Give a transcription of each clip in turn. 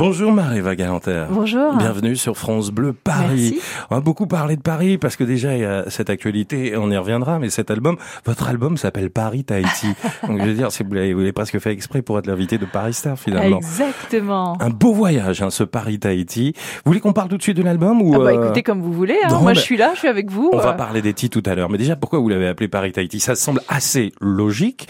Bonjour Marie Galanter. Bonjour. Bienvenue sur France Bleu Paris. Merci. On a beaucoup parlé de Paris parce que déjà il y a cette actualité, on y reviendra, mais cet album, votre album s'appelle Paris Tahiti. Donc je veux dire, vous l'avez vous l'avez presque fait exprès pour être l'invité de Paris Star finalement. Exactement. Un beau voyage, hein, ce Paris Tahiti. Vous voulez qu'on parle tout de suite de l'album ou Ah bah euh, écoutez comme vous voulez. hein. non, Moi je suis là, je suis avec vous. On va Euh, parler des titres tout à l'heure, mais déjà pourquoi vous l'avez appelé Paris Tahiti? Ça semble assez logique.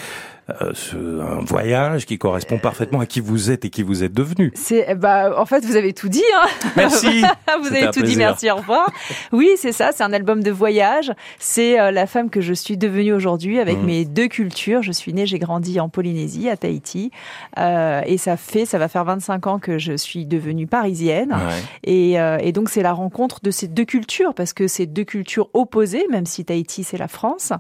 Euh, un voyage qui correspond parfaitement à qui vous êtes et qui vous êtes devenu. C'est bah en fait vous avez tout dit. Hein. Merci. vous avez tout dit. Merci. Au revoir. Oui c'est ça. C'est un album de voyage. C'est euh, la femme que je suis devenue aujourd'hui avec Mhm. mes deux cultures. Je suis née, j'ai grandi en Polynésie, à Tahiti, Euh, et ça fait ça va faire 25 ans que je suis devenue parisienne. Ouais. Et, euh, et donc c'est la rencontre de ces deux cultures parce que c'est deux cultures opposées, même si Tahiti c'est la France.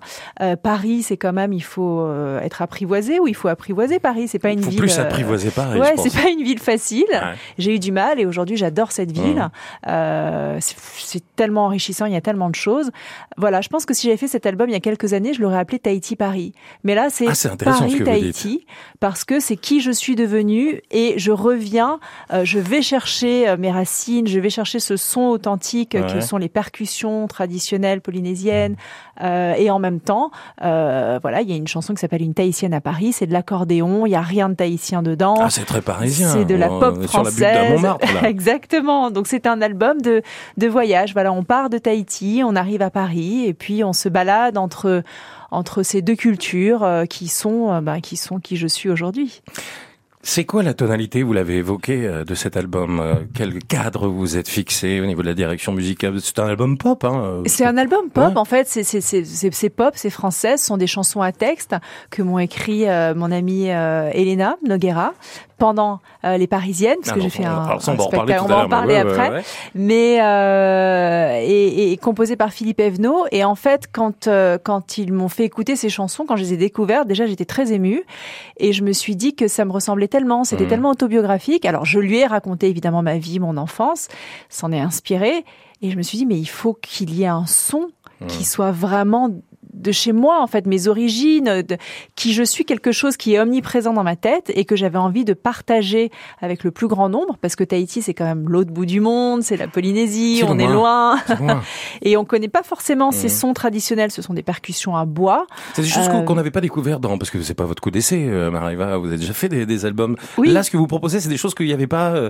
Paris c'est quand même il faut être apprivoisé ou il faut apprivoiser Paris. C'est pas une faut ville. plus euh, apprivoiser Paris, Ouais, c'est pas une ville facile. Ouais. J'ai eu du mal et aujourd'hui j'adore cette ville. Mhm. Euh, c'est- tellement enrichissant, il y a tellement de choses. Voilà, je pense que si j'avais fait cet album il y a quelques années, je l'aurais appelé Tahiti Paris. Mais là c'est Ah, ce Paris Tahiti parce que c'est qui je suis devenue et je reviens, euh, je vais chercher mes racines, je vais chercher ce son authentique Ouais. que sont les percussions traditionnelles polynésiennes euh, et en même temps, voilà, il y a une chanson qui s'appelle Une Tahitienne à Paris, c'est de l'accordéon, il y a rien de tahitien dedans. Ah, c'est très parisien. C'est de la On pop Sur la butte française. Montmartre, là. Exactement. Donc c'est un album de, de voyage. Voilà, on part de Tahiti, on arrive à Paris et puis on se balade entre entre ces deux cultures euh, qui sont euh, bah, qui sont qui je suis aujourd'hui. C'est quoi la tonalité, vous l'avez évoqué, euh, de cet album Euh, Quel cadre vous êtes fixé au niveau de la direction musicale? C'est un album pop, hein euh, C'est un album pop Ouais. en fait, c'est pop, c'est français, ce sont des chansons à texte que m'ont écrit euh, mon amie euh, Elena Noguera pendant euh, les Parisiennes parce Ah, que j'ai fait on- un, spectacle. on va en parler ouais, après. ouais. mais euh, et, et composé par Philippe Evenot. Et en fait, quand euh, quand ils m'ont fait écouter ces chansons, quand je les ai découvertes, déjà j'étais très émue et je me suis dit que ça me ressemblait tellement, c'était Mhm. tellement autobiographique. Alors je lui ai raconté évidemment ma vie, mon enfance, s'en est inspiré et je me suis dit mais il faut qu'il y ait un son qui soit vraiment de chez moi en fait mes origines de qui je suis quelque chose qui est omniprésent dans ma tête et que j'avais envie de partager avec le plus grand nombre parce que Tahiti c'est quand même l'autre bout du monde c'est la Polynésie on est loin. et on connaît pas forcément ces Mhm. sons traditionnels ce sont des percussions à bois C'est des choses qu'on Euh, qu'on n'avait pas découvert dans, parce que c'est pas votre coup d'essai, euh, Mariva, vous avez déjà fait des, des albums. Oui. Là, ce que vous proposez, c'est des choses qu'il n'y avait pas euh,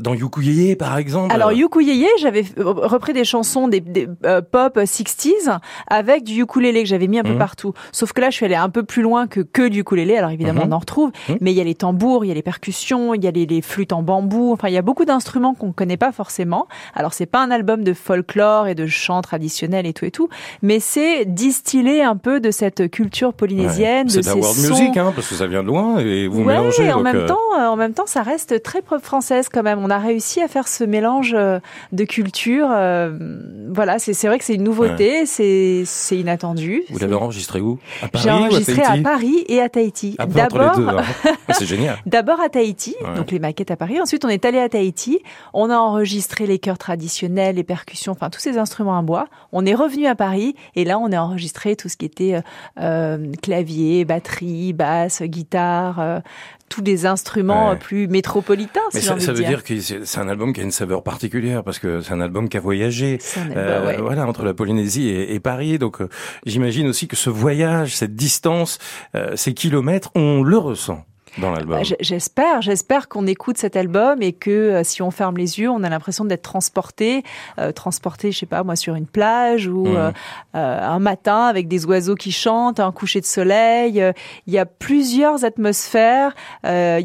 dans Yukuyeye, par exemple. Alors ukulélé, j'avais repris des chansons des, des, euh, pop 60s avec du ukulélé que j'avais mis un peu Mhm. partout. Sauf que là, je suis allée un peu plus loin que que du ukulélé. Alors évidemment, Mhm. on en retrouve, Mhm. mais il y a les tambours, il y a les percussions, il y a les, les flûtes en bambou. Enfin, il y a beaucoup d'instruments qu'on connaît pas forcément. Alors c'est pas un album de folklore et de chants traditionnels et tout et tout, mais c'est distiller un peu de cette culture polynésienne, c'est de ces world sons. music, hein, parce que ça vient de loin et vous ouais, mélangez. en donc, même euh, temps, euh, en même temps, ça reste très française quand même. On a réussi à faire ce mélange euh, de culture. euh, voilà, c'est vrai que c'est une nouveauté, c'est inattendu. Vous l'avez enregistré où? À Paris J'ai ou à enregistré à Paris et à Tahiti. D'abord, hein. c'est génial. D'abord à Tahiti, Ouais. donc les maquettes à Paris. Ensuite, on est allé à Tahiti. On a enregistré les chœurs traditionnels, les percussions, enfin tous ces instruments à bois. On est revenu à Paris et là, on a enregistré tout ce qui était euh, euh, clavier, batterie, basse, guitare, euh, tous les instruments Ouais. plus métropolitains. Mais si ça, ça veut dire. dire que c'est un album qui a une saveur particulière parce que c'est un album qui a voyagé. Album, Euh, ouais. Voilà, entre la Polynésie et, et Paris. Donc, euh, j'imagine aussi que ce voyage, cette distance, euh, ces kilomètres, on le ressent dans l'album. Bah, j- J'espère, j'espère qu'on écoute cet album et que euh, si on ferme les yeux, on a l'impression d'être transporté, euh, transporté, je sais pas moi, sur une plage ou euh, un matin avec des oiseaux qui chantent, un coucher de soleil. Il y a plusieurs atmosphères. Euh,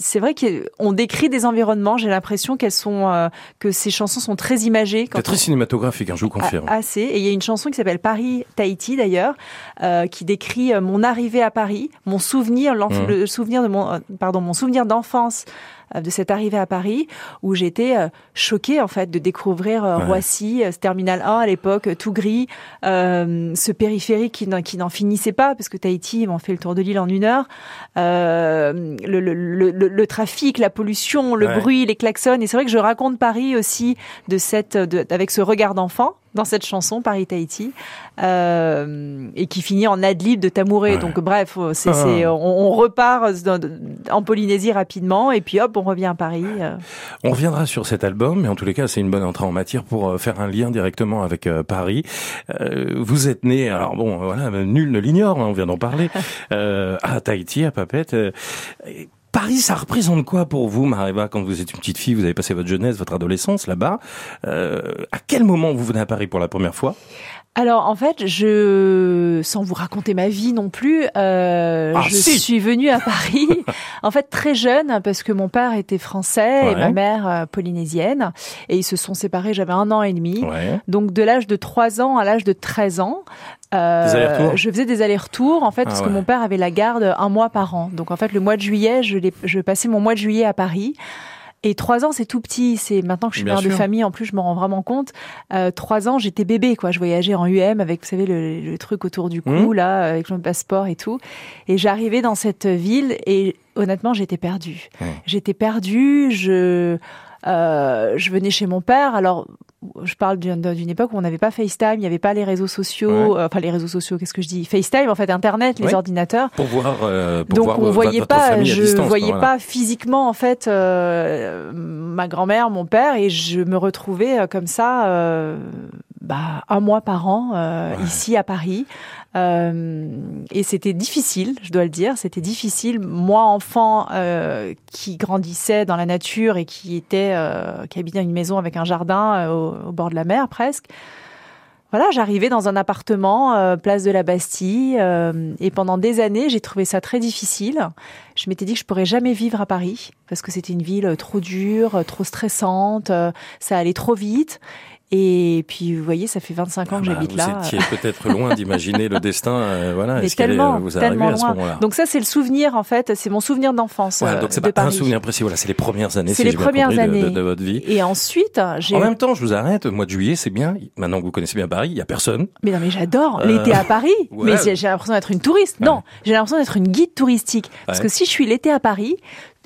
c'est vrai qu'on décrit des environnements. J'ai l'impression qu'elles sont, que ces chansons sont très imagées. C'est très cinématographique, hein, je vous confirme. A- Assez. Et il y a une chanson qui s'appelle Paris Tahiti d'ailleurs, qui décrit mon arrivée à Paris, mon souvenir, Mhm. le souvenir de mon, euh, pardon, mon souvenir d'enfance de cette arrivée à Paris, où j'étais euh, choquée en fait de découvrir euh, Ouais. Roissy, euh, ce terminal 1 à l'époque, euh, tout gris, euh, ce périphérique qui n'en- qui n'en finissait pas, parce que Tahiti, ils m'ont fait le tour de l'île en une heure, euh, le, le, le, le- le trafic, la pollution, le Ouais. bruit, les klaxons. Et c'est vrai que je raconte Paris aussi de cette, de, avec ce regard d'enfant dans cette chanson Paris Tahiti euh, et qui finit en ad-lib de Tamouré. Ouais. Donc bref, c'est, Ah. c'est- on, on repart en Polynésie rapidement et puis hop, on revient à Paris. On reviendra sur cet album, mais en tous les cas, c'est une bonne entrée en matière pour faire un lien directement avec Paris. vous êtes né, alors bon, voilà, nul ne l'ignore, hein, on vient d'en parler, à Tahiti, à Papette. Paris, ça représente quoi pour vous, Mareva, quand vous êtes une petite fille, vous avez passé votre jeunesse, votre adolescence là-bas euh, À quel moment vous venez à Paris pour la première fois? Alors en fait, je, sans vous raconter ma vie non plus, euh, ah, je suis venue à Paris en fait très jeune parce que mon père était français et ma mère euh, polynésienne et ils se sont séparés. J'avais un an et demi, donc de l'âge de 3 ans à l'âge de 13 ans, euh, je faisais des allers-retours en fait parce ah que mon père avait la garde un mois par an. Donc en fait le mois de juillet, je, je passais mon mois de juillet à Paris. Et trois ans, c'est tout petit. C'est maintenant que je suis mère de famille, en plus, je me rends vraiment compte. Euh, trois ans, j'étais bébé, quoi. Je voyageais en UM avec, vous savez, le, truc autour du cou, mmh. là, avec mon passeport et tout. Et j'arrivais dans cette ville et honnêtement, j'étais perdue. J'étais perdue. Je euh, je venais chez mon père. Alors, je parle d'une époque où on n'avait pas FaceTime, il n'y avait pas les réseaux sociaux, euh, enfin les réseaux sociaux, qu'est-ce que je dis? FaceTime, en fait, Internet, les ordinateurs. Pour voir. Euh, pour Donc voir on voyait pas, je voyais pas physiquement en fait euh, ma grand-mère, mon père, et je me retrouvais euh, comme ça, euh, bah, un mois par an ici à Paris. et c'était difficile, je dois le dire, c'était difficile. Moi, enfant qui grandissait dans la nature et qui était, qui habitait une maison avec un jardin au au, bord de la mer presque. Voilà, j'arrivais dans un appartement, euh, place de la Bastille, euh, et pendant des années, j'ai trouvé ça très difficile. Je m'étais dit que je pourrais jamais vivre à Paris parce que c'était une ville trop dure, trop stressante, euh, ça allait trop vite. Et puis, vous voyez, ça fait 25 ans que ah bah, j'habite là. Vous étiez peut-être loin d'imaginer le destin, euh, voilà. Est-ce tellement, vous tellement à ce moment-là? Donc ça, c'est le souvenir, en fait, c'est mon souvenir d'enfance. Voilà, donc c'est pas un souvenir précis, voilà, c'est les premières années, c'est les premières années de, votre vie. Et ensuite, j'ai. En même temps, je vous arrête. Mois de juillet, c'est bien. Maintenant que vous connaissez bien Paris, il y a personne. Mais non, mais j'adore euh, l'été à Paris. Mais j'ai l'impression d'être une touriste. Non, j'ai l'impression d'être une guide touristique. Parce que si je suis l'été à Paris,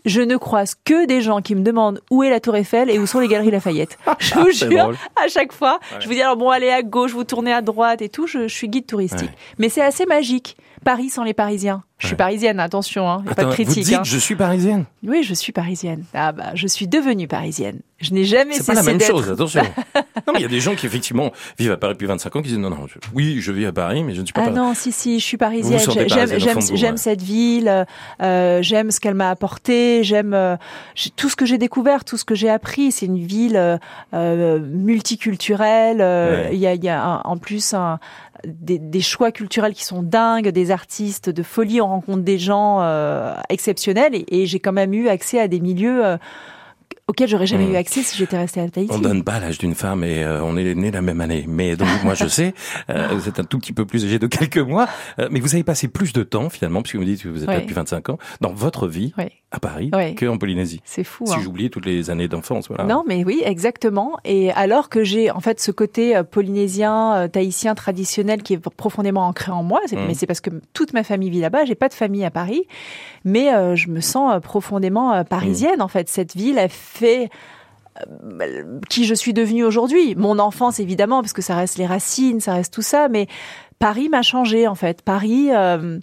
je ne croise que des gens qui me demandent où est la Tour Eiffel et où sont les galeries Lafayette. Je vous jure, à chaque fois, je vous dis alors bon, allez à gauche, vous tournez à droite et tout. Je, suis guide touristique, mais c'est assez magique. Paris sans les Parisiens. Je suis parisienne, attention, hein, pas de critique. Vous dites hein. je suis parisienne Oui, je suis parisienne. Ah bah, je suis devenue parisienne. Je n'ai jamais cessé C'est pas la même chose, attention. non, mais il y a des gens qui effectivement vivent à Paris depuis 25 ans qui disent non, non, oui, je vis à Paris, mais je ne suis pas. Ah non, si, si, je suis parisienne. J'aime, j'aime, cette ville. Euh, j'aime ce qu'elle m'a apporté. J'aime euh, tout ce que j'ai découvert, tout ce que j'ai appris. C'est une ville euh, euh multiculturelle. Il y a, y a en plus un, des, des, choix culturels qui sont dingues, des artistes de folie. On rencontre des gens euh, exceptionnels et, et j'ai quand même eu accès à des milieux euh, auquel j'aurais jamais eu accès si j'étais restée à Tahiti. On donne pas l'âge d'une femme et euh, on est né la même année. Mais donc moi je sais, euh, vous êtes un tout petit peu plus âgé de quelques mois, euh, mais vous avez passé plus de temps finalement, puisque vous me dites que vous êtes là depuis 25 ans, dans votre vie à Paris que en Polynésie. C'est fou. Si hein. j'oubliais toutes les années d'enfance, voilà. Non, mais oui, exactement. Et alors que j'ai en fait ce côté polynésien, tahitien traditionnel qui est profondément ancré en moi, mmh. mais c'est parce que toute ma famille vit là-bas. J'ai pas de famille à Paris, mais je me sens profondément parisienne. Mmh. En fait, cette ville, elle fait euh, qui je suis devenue aujourd'hui. Mon enfance, évidemment, parce que ça reste les racines, ça reste tout ça, mais Paris m'a changé, en fait. Paris, euh,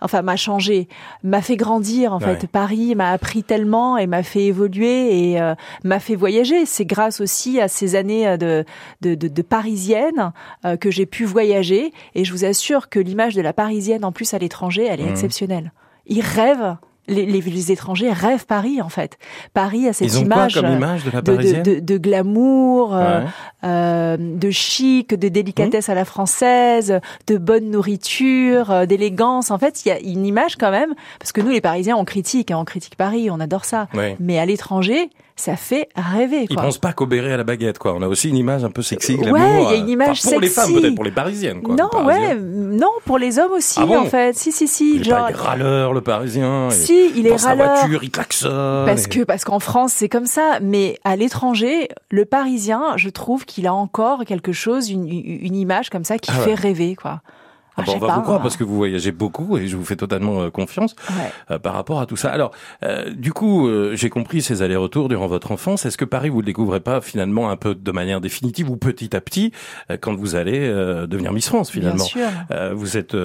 enfin, m'a changé, m'a fait grandir, en fait. Paris m'a appris tellement et m'a fait évoluer et euh, m'a fait voyager. C'est grâce aussi à ces années de, de, de, de parisienne que j'ai pu voyager. Et je vous assure que l'image de la parisienne, en plus à l'étranger, elle est mmh. exceptionnelle. Ils rêvent les, les, étrangers rêvent Paris en fait. Paris a cette image, de, de, glamour, euh, euh, de chic, de délicatesse mmh. à la française, de bonne nourriture, euh, d'élégance. En fait, il y a une image quand même, parce que nous les Parisiens on critique, hein, on critique Paris, on adore ça. Mais à l'étranger, ça fait rêver. Quoi. Ils pensent pas qu'au béret à la baguette, quoi. On a aussi une image un peu sexy. Ouais, il y a une image pour les femmes, peut-être pour les parisiennes, quoi. Non, ouais, non, pour les hommes aussi, ah en fait. Si, si, si. Il genre... est râleur, le parisien. Si, il est râleur. Sa voiture, il klaxonne. Parce que, parce qu'en France, c'est comme ça. Mais à l'étranger, le parisien, je trouve qu'il a encore quelque chose, une, une image comme ça qui ah fait rêver, quoi. Ah bon, on va vous croire parce que vous voyagez beaucoup et je vous fais totalement confiance par rapport à tout ça. Alors, du coup, j'ai compris ces allers-retours durant votre enfance. Est-ce que Paris, vous le découvrez pas finalement un peu de manière définitive ou petit à petit quand vous allez devenir Miss France finalement Bien sûr. Vous êtes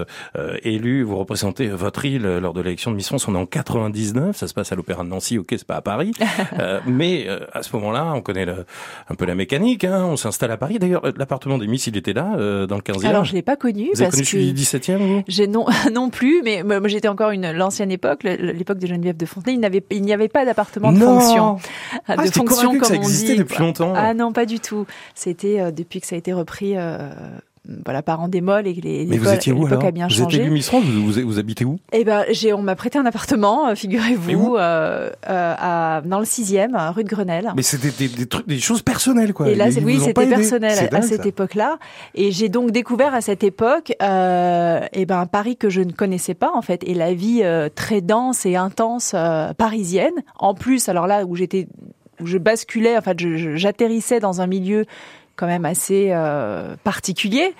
élu, vous représentez votre île lors de l'élection de Miss France. On est en 99, ça se passe à l'Opéra de Nancy. Ok, c'est pas à Paris, mais à ce moment-là, on connaît le, un peu la mécanique. Hein, on s'installe à Paris. D'ailleurs, l'appartement des Miss, il était là, euh, dans le 15e. Alors, je l'ai pas connu. Vous connu celui du 17e J'ai non, non plus, mais moi, j'étais encore une l'ancienne époque, l'époque de Geneviève de Fontenay. Il n'avait, il n'y avait pas d'appartement de fonction. Ah, de fonction, comme que ça existait depuis longtemps. Ah non, pas du tout. C'était euh, depuis que ça a été repris. Euh, voilà, parents démol et les Mais vous étiez où alors a bien vous changé. Vous étiez Miss France, vous, vous, habitez où? Eh ben, j'ai, on m'a prêté un appartement, euh, figurez-vous, euh, euh, dans le 6e, rue de Grenelle. Mais c'était des, des, trucs, des choses personnelles, quoi. Et là, oui, c'était personnel à, cette époque-là. Et j'ai donc découvert à cette époque, euh, eh ben, Paris que je ne connaissais pas, en fait, et la vie très dense et intense parisienne. En plus, alors là, où j'étais, où je basculais, en fait, j'atterrissais dans un milieu quand même assez euh, particulier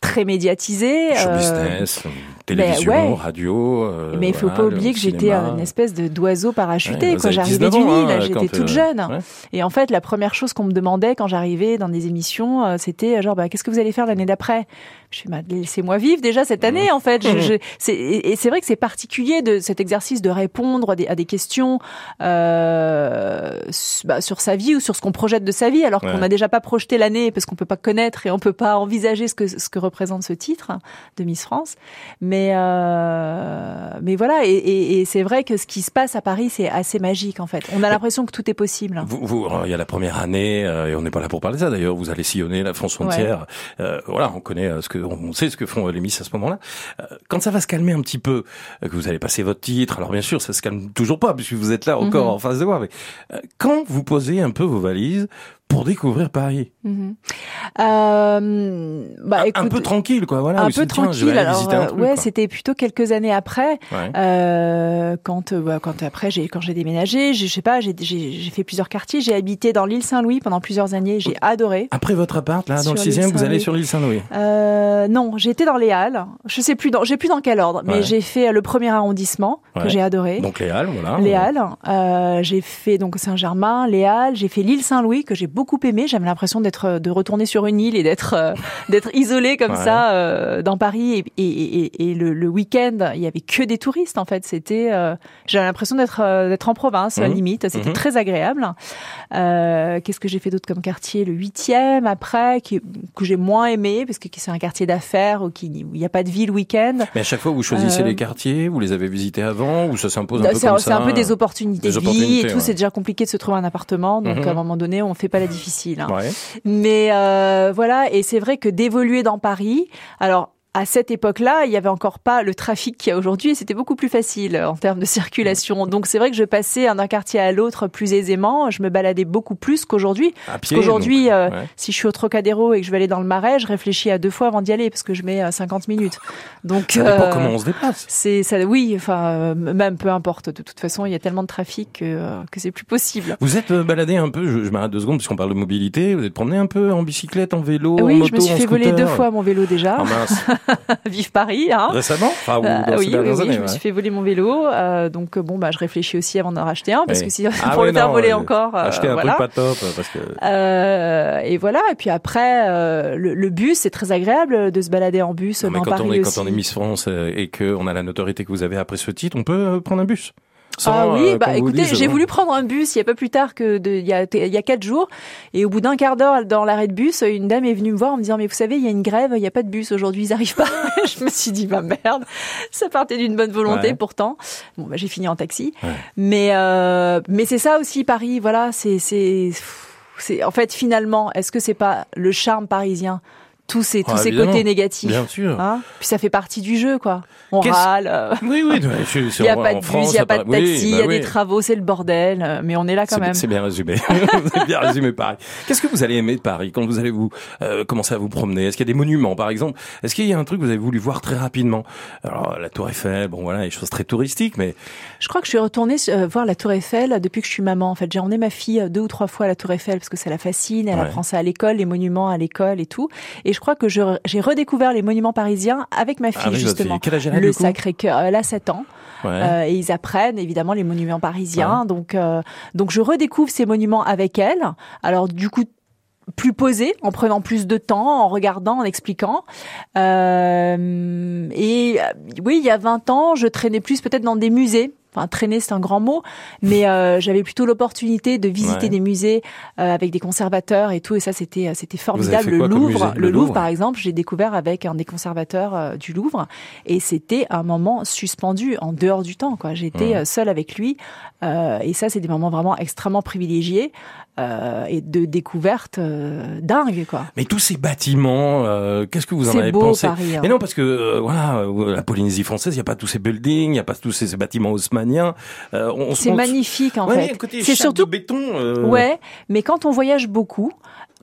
très médiatisé. Show business, télévision, ben radio. Euh, mais il faut pas oublier que j'étais une espèce de d'oiseau parachuté. quand j'arrivais du Nil, hein, j'étais toute euh, jeune. Et en fait, la première chose qu'on me demandait quand j'arrivais dans des émissions, c'était genre, bah, qu'est-ce que vous allez faire l'année d'après? Je suis laissez-moi vivre déjà cette année mmh. en fait. Je, je, et c'est vrai que c'est particulier de cet exercice de répondre à des, à des questions euh, bah, sur sa vie ou sur ce qu'on projette de sa vie, alors qu'on n'a déjà pas projeté l'année parce qu'on peut pas connaître et on peut pas envisager ce que ce que représente ce titre de Miss France. Mais euh, mais voilà et, et, et c'est vrai que ce qui se passe à Paris c'est assez magique en fait. On a l'impression que tout est possible. Vous, vous il y a la première année euh, et on n'est pas là pour parler de ça d'ailleurs. Vous allez sillonner la France entière. Euh, voilà, on connaît euh, ce que on sait ce que font les Miss à ce moment-là. Euh, quand ça va se calmer un petit peu, euh, que vous allez passer votre titre, alors bien sûr, ça se calme toujours pas puisque vous êtes là encore mhm. en face de moi. Mais euh, quand vous posez un peu vos valises, pour découvrir Paris. Mhm. euh, bah, un, un, peu tranquille, quoi. Voilà. Un peu tranquille. Alors, euh, ouais, c'était plutôt quelques années après, ouais. euh, quand, bah, quand après j'ai quand j'ai déménagé, je sais pas, j'ai fait plusieurs quartiers. J'ai habité dans l'île Saint-Louis pendant plusieurs années. J'ai adoré. Après votre appart, là, dans le sixième, vous allez sur l'île Saint-Louis. Euh, non, j'étais dans les Halles. Je sais plus dans, j'ai plus dans quel ordre, mais j'ai fait le premier arrondissement que j'ai adoré. Donc les Halles, voilà. Les Halles. J'ai fait donc Saint-Germain, les Halles. J'ai fait l'île Saint-Louis que j'ai beaucoup aimé. J'avais l'impression d'être euh, de retourner sur une île et d'être euh, d'être isolé comme ça euh, dans Paris. Et, et, et, le, le week-end, il y avait que des touristes en fait. C'était, euh, j'avais l'impression d'être d'être en province à la mmh. limite. C'était mmh. très agréable. Qu'est-ce que j'ai fait d'autre comme quartier Le huitième après, qui, que j'ai moins aimé parce que c'est un quartier d'affaires où il n'y a pas de ville week-end. Mais à chaque fois, vous choisissez les quartiers, vous les avez visités avant ou ça s'impose un peu comme ça C'est un peu des opportunités des de vie et tout. C'est déjà compliqué de se trouver un appartement, donc mmh. à un moment donné, on fait pas la difficile. Hein. Ouais. Mais euh, voilà, et c'est vrai que d'évoluer dans Paris, alors à cette époque-là, il y avait encore pas le trafic qu'il y a aujourd'hui et c'était beaucoup plus facile en termes de circulation. Donc c'est vrai que je passais d'un quartier à l'autre plus aisément. Je me baladais beaucoup plus qu'aujourd'hui. Parce qu'aujourd'hui, euh, si je suis au Trocadéro et que je vais aller dans le Marais, je réfléchis à deux fois avant d'y aller parce que je mets 50 euh, minutes. Donc ça dépend euh, comment on se déplace. C'est ça, oui. Enfin, euh, même peu importe. De toute façon, il y a tellement de trafic que, que c'est plus possible. Vous êtes baladé un peu. Je, je m'arrête deux secondes puisqu'on parle de mobilité. Vous êtes promené un peu en bicyclette, en vélo, oui, en moto, je me suis fait voler deux fois mon vélo déjà. Oh mince. Vive Paris, hein. Récemment enfin, ou euh, Oui, oui, oui années, je me suis fait voler mon vélo. Euh, donc bon, bah, je réfléchis aussi avant d'en racheter un parce que si ah, pour le faire voler encore, euh, acheter un voilà. truc pas top parce que. Euh, et voilà. Et puis après, euh, le, le, bus, c'est très agréable de se balader en bus non, dans quand Paris on est, aussi. Quand on est Miss France et que on a la notoriété que vous avez après ce titre, on peut prendre un bus. Sans, ah oui, euh, bah écoutez, j'ai voulu prendre un bus il y a pas plus tard que de, il y a il y a quatre jours et au bout d'un quart d'heure dans l'arrêt de bus, une dame est venue me voir en me disant mais vous savez il y a une grève, il y a pas de bus aujourd'hui, ils arrivent pas. je me suis dit bah merde, ça partait d'une bonne volonté Ouais. pourtant. Bon bah j'ai fini en taxi, Ouais. mais euh, mais c'est ça aussi Paris, voilà, c'est c'est c'est en fait finalement est-ce que c'est pas le charme parisien tous ces tous Ah, ces côtés négatifs Bien sûr. Hein Puis ça fait partie du jeu, quoi. On râle. euh, Oui, oui. Il c'est n'y a pas de en bus, France, il n'y a pas de taxi, il bah y a oui. des travaux, c'est le bordel. euh, Mais on est là quand C'est- même. C'est bien résumé. Avez bien résumé Paris. Qu'est-ce que vous allez aimer de Paris quand vous allez vous euh, commencer à vous promener? Est-ce qu'il y a des monuments, par exemple? Est-ce qu'il y a un truc que vous avez voulu voir très rapidement? Alors la Tour Eiffel, bon voilà, des choses très touristiques, mais Je crois que je suis retournée euh, voir la Tour Eiffel depuis que je suis maman. En fait, j'ai emmené ma fille euh, deux ou trois fois à la Tour Eiffel parce que ça la fascine. Elle Ouais. apprend ça à l'école, les monuments à l'école et tout. Et je crois que j'ai redécouvert les monuments parisiens avec ma fille, Ah votre justement. fille. Quel âge le Sacré-Cœur, elle a 7 ans. Ouais. Euh, et ils apprennent évidemment les monuments parisiens. Donc, euh, donc je redécouvre ces monuments avec elle. Alors du coup plus posé, en prenant plus de temps, en regardant, en expliquant. Euh, et euh, oui, il y a 20 ans, je traînais plus peut-être dans des musées. Enfin, traîner, c'est un grand mot, mais euh, j'avais plutôt l'opportunité de visiter Ouais. des musées euh, avec des conservateurs et tout, et ça, c'était euh, c'était formidable. Le Louvre, le Le Louvre, par exemple, j'ai découvert avec un des conservateurs euh, du Louvre, et c'était un moment suspendu en dehors du temps. Quoi, j'étais Ouais. euh, seule avec lui, euh, et ça, c'est des moments vraiment extrêmement privilégiés euh, et de découverte euh, dingue, quoi. Mais tous ces bâtiments, euh, qu'est-ce que vous en avez beau, pensé Paris, hein. Mais non, parce que euh, voilà, la Polynésie française, il n'y a pas tous ces buildings, il n'y a pas tous ces, ces bâtiments haussmanniens. On, C'est magnifique en Ouais, fait. C'est surtout de béton. Ouais, mais quand on voyage beaucoup,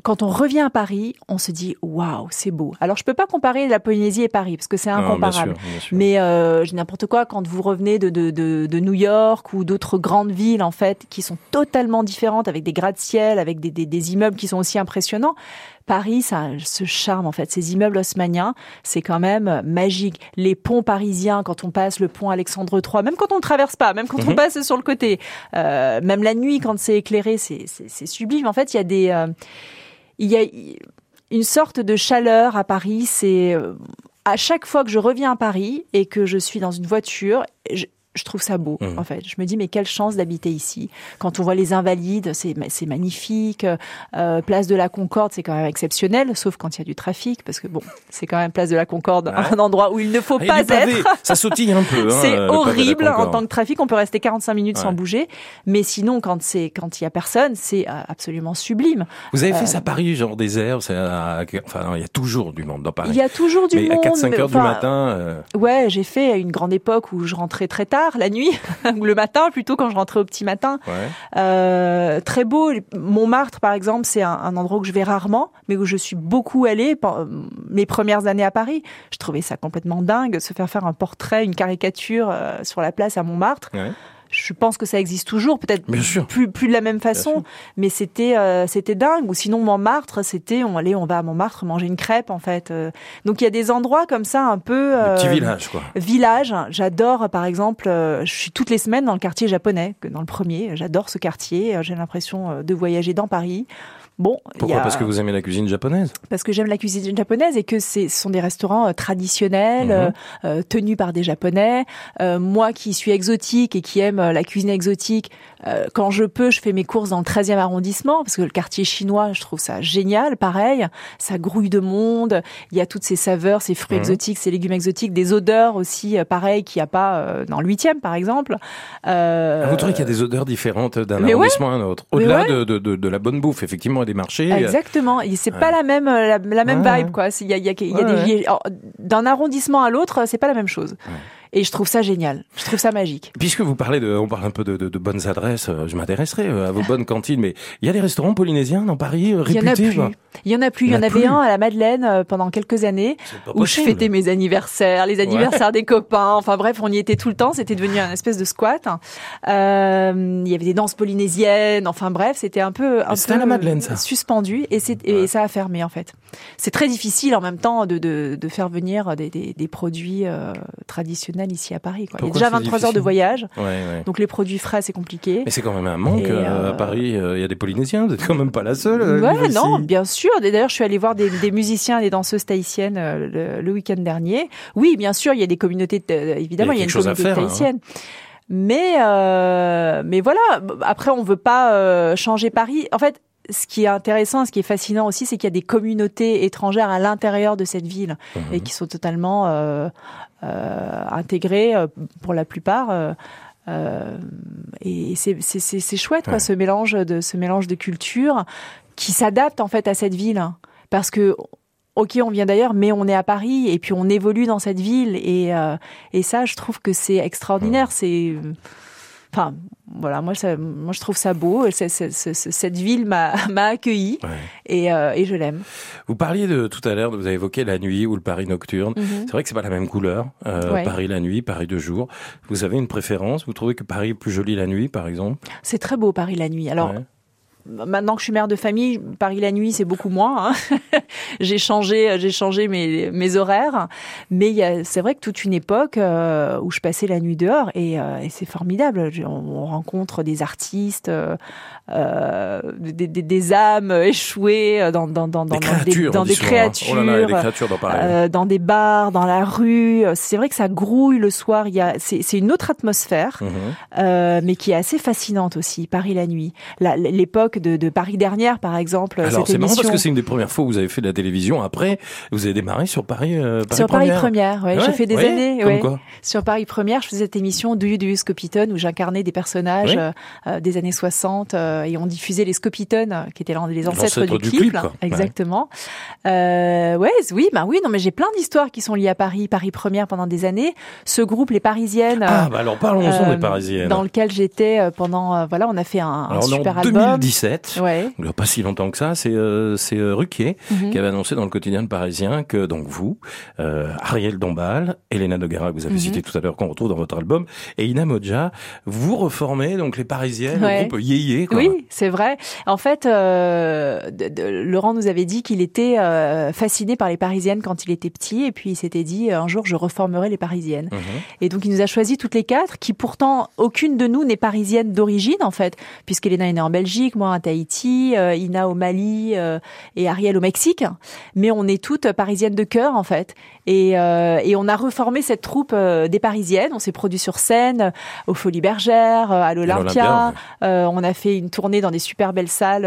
quand on revient à Paris, on se dit waouh, c'est beau. Alors je peux pas comparer la Polynésie et Paris parce que c'est non, bien incomparable. sûr, bien sûr. Mais euh, n'importe quoi quand vous revenez de, de, de, de New York ou d'autres grandes villes en fait qui sont totalement différentes avec des gratte-ciel, avec des, des, des immeubles qui sont aussi impressionnants. Paris, ça a ce charme en fait. Ces immeubles haussmanniens, c'est quand même magique. Les ponts parisiens, quand on passe le pont Alexandre III, même quand on ne traverse pas, même quand on Mhm. passe sur le côté, euh, même la nuit quand c'est éclairé, c'est sublime. En fait, il y a des, euh, il y a une sorte de chaleur à Paris. C'est euh, à chaque fois que je reviens à Paris et que je suis dans une voiture, je, trouve ça beau, Mhm. en fait. Je me dis, mais quelle chance d'habiter ici. Quand on voit les Invalides, c'est magnifique. Euh, place de la Concorde, c'est quand même exceptionnel, sauf quand il y a du trafic, parce que bon, c'est quand même place de la Concorde, Ouais. un endroit où il ne faut Ah, pas être. Ça sautille un peu. hein, C'est horrible en tant que trafic. On peut rester 45 minutes sans bouger, mais sinon, quand c'est quand il y a personne, c'est euh, absolument sublime. Vous avez fait Euh, ça à Paris, genre désert à- Enfin, il y a toujours du monde dans Paris. Il y a toujours du mais monde. à 4-5 mais heures du matin, euh, Ouais, j'ai fait à une grande époque où je rentrais très tard, la nuit, ou le matin plutôt quand je rentrais au petit matin. ouais. Euh, très beau. Montmartre, par exemple, c'est un, un endroit que je vais rarement, mais où je suis beaucoup allée pen- mes premières années à Paris. Je trouvais ça complètement dingue, se faire faire un portrait, une caricature euh, sur la place à Montmartre. ouais. Je pense que ça existe toujours, peut-être plus plus de la même façon, mais c'était euh, c'était dingue. Ou sinon Montmartre, c'était on allait on va à Montmartre manger une crêpe en fait. Euh, Donc il y a des endroits comme ça un peu petit euh, village, quoi. Village, j'adore par exemple, euh, je suis toutes les semaines dans le quartier japonais, que dans le premier, j'adore ce quartier, j'ai l'impression de voyager dans Paris. Bon, Pourquoi a- Parce que vous aimez la cuisine japonaise parce que j'aime la cuisine japonaise et que ce sont des restaurants euh, traditionnels, Mhm. euh, euh, tenus par des japonais. Euh, moi qui suis exotique et qui aime la cuisine exotique, euh, quand je peux, je fais mes courses dans le 13e arrondissement parce que le quartier chinois, je trouve ça génial, pareil. Ça grouille de monde, il y a toutes ces saveurs, ces fruits Mhm. exotiques, ces légumes exotiques, des odeurs aussi, pareil, qu'il n'y a pas dans le 8e par exemple. Ah, Vous trouvez qu'il y a des odeurs différentes d'un ouais. arrondissement à un autre Au-delà ouais. de, de, de, de la bonne bouffe, effectivement, des marchés. euh, Exactement. Et c'est Ouais. pas la même euh, la, la même Ouais, vibe quoi. Il y a, il y a, il y a Ouais, des d'un arrondissement à l'autre, c'est pas la même chose. Et je trouve ça génial. Je trouve ça magique. Puisque vous parlez de, on parle un peu de, de, de bonnes adresses, euh, je m'intéresserai euh, à vos bonnes cantines, mais il y a des restaurants polynésiens dans Paris euh, Il y en a réputés. plus. Il y en a plus. Il y en avait un à la Madeleine pendant quelques années où je fêtais mes anniversaires, les anniversaires des copains. Enfin bref, on y était tout le temps. C'était devenu un espèce de squat. Euh, il y avait des danses polynésiennes. Enfin bref, c'était un peu, un peu à la Madeleine, ça. suspendu et, c'est, et Ouais. ça a fermé en fait. C'est très difficile en même temps de, de, de faire venir des, des, des produits euh, traditionnels ici à Paris. Quoi. Il y a déjà c'est 23 heures de voyage, Ouais, ouais. donc les produits frais c'est compliqué. Mais c'est quand même un manque Et, euh, à euh, Paris. euh, Il y a des Polynésiens, vous êtes quand même pas la seule. euh, Ouais, non, bien sûr. D'ailleurs, je suis allée voir des, des musiciens des danseuses tahitiennes euh, le, le week-end dernier. Oui, bien sûr, il y a des communautés, euh, évidemment, il y a, une chose à communauté faire, hein. Mais, euh, mais voilà. Après, on veut pas euh, changer Paris. En fait, ce qui est intéressant, ce qui est fascinant aussi, c'est qu'il y a des communautés étrangères à l'intérieur de cette ville Mhm. et qui sont totalement euh, euh, intégrées euh, pour la plupart. euh, et c'est chouette, quoi, ce mélange de ce mélange de cultures qui s'adapte en fait à cette ville, parce que ok, on vient d'ailleurs, mais on est à Paris et puis on évolue dans cette ville et et ça, je trouve que c'est extraordinaire. C'est Enfin, voilà, moi, ça, moi je trouve ça beau. Cette ville m'a accueilli Ouais. et, euh, et je l'aime. Vous parliez de tout à l'heure, vous avez évoqué la nuit ou le Paris nocturne. Mhm. C'est vrai que c'est pas la même couleur. euh, Ouais. Paris la nuit, Paris de jour. Vous avez une préférence? Vous trouvez que Paris est plus joli la nuit, par exemple? C'est très beau Paris la nuit. Alors, Ouais. Maintenant que je suis mère de famille, Paris la nuit, c'est beaucoup moins. Hein. j'ai changé, j'ai changé mes, mes horaires, mais c'est vrai que toute une époque euh, où je passais la nuit dehors et, euh, et c'est formidable. On, rencontre des artistes, euh, des, des, des, âmes échouées dans, dans, dans, des créatures, dans, des, créatures, oh là là, des créatures dans, euh, dans, des bars, dans la rue. C'est vrai que ça grouille le soir. Il y a, c'est une autre atmosphère, euh, mais qui est assez fascinante aussi. Paris la nuit, l'époque de, de, Paris dernière, par exemple. Alors c'est marrant parce que c'est une des premières fois où vous avez fait de la télévision. Après, vous avez démarré sur Paris. Euh, Paris sur Paris Première, ouais. j'ai fait des ouais, années. ouais. Quoi sur Paris Première, je faisais cette émission Do You Do You Scopiton où j'incarnais des personnages euh, des années 60 euh, et on diffusait les Scopiton qui étaient les ancêtres du, du, clip. clip exactement. Euh, ouais, oui, bah oui, non, mais j'ai plein d'histoires qui sont liées à Paris, Paris Première pendant des années. Ce groupe, les Parisiennes. Ah, bah alors parlons-en des Parisiennes. Dans lequel j'étais pendant, voilà, on a fait un, alors, un super en album. 2017. Ouais. Il n'y a pas si longtemps que ça. C'est c'est Ruquier Mhm. qui avait annoncé dans le quotidien le Parisien que donc vous, euh, Ariel Dombal, Elena Noguera que vous avez Mhm. cité tout à l'heure qu'on retrouve dans votre album, et Ina Modja, vous reformez donc les Parisiennes, Ouais. le groupe Yéyé. Quoi. Oui, c'est vrai. En fait, euh, de- de- Laurent nous avait dit qu'il était euh, fasciné par les Parisiennes quand il était petit, et puis il s'était dit euh, un jour je reformerai les Parisiennes. Mhm. Et donc il nous a choisi toutes les quatre, qui pourtant aucune de nous n'est parisienne d'origine en fait, puisqu'Elena est née en Belgique, moi à Tahiti, euh, Ina au Mali euh, et Ariel au Mexique. Mais on est toutes parisiennes de cœur en fait. Et, euh, et on a reformé cette troupe des Parisiennes. On s'est produit sur scène aux Folies Bergères, à l'Olympia. on a fait une tournée dans des super belles salles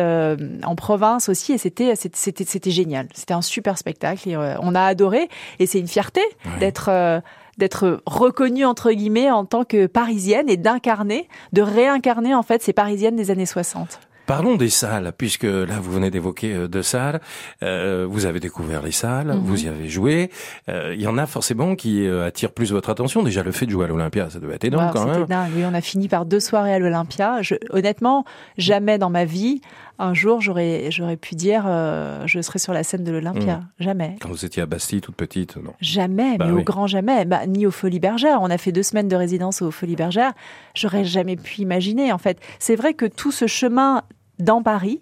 en province aussi, et c'était c'était c'était c'était génial. C'était un super spectacle. Et, on a adoré, et c'est une fierté Ouais. d'être d'être reconnue entre guillemets en tant que parisienne et d'incarner, de réincarner en fait ces parisiennes des années 60. Parlons des salles, puisque là vous venez d'évoquer euh, deux salles. Euh, vous avez découvert les salles, Mhm. vous y avez joué. Euh, Il y en a forcément qui attirent plus votre attention. Déjà le fait de jouer à l'Olympia, ça devait être énorme Wow, quand C'était même. dingue. Oui, on a fini par deux soirées à l'Olympia. Honnêtement, jamais dans ma vie, un jour, j'aurais, j'aurais pu dire, euh, je serai sur la scène de l'Olympia. Mm. Jamais. Quand vous étiez à Bastille, toute petite, non. Jamais, Bah mais oui. au grand jamais. Bah, ni aux Folies Bergères. On a fait deux semaines de résidence aux Folies Bergères. J'aurais jamais pu imaginer, en fait. C'est vrai que tout ce chemin dans Paris,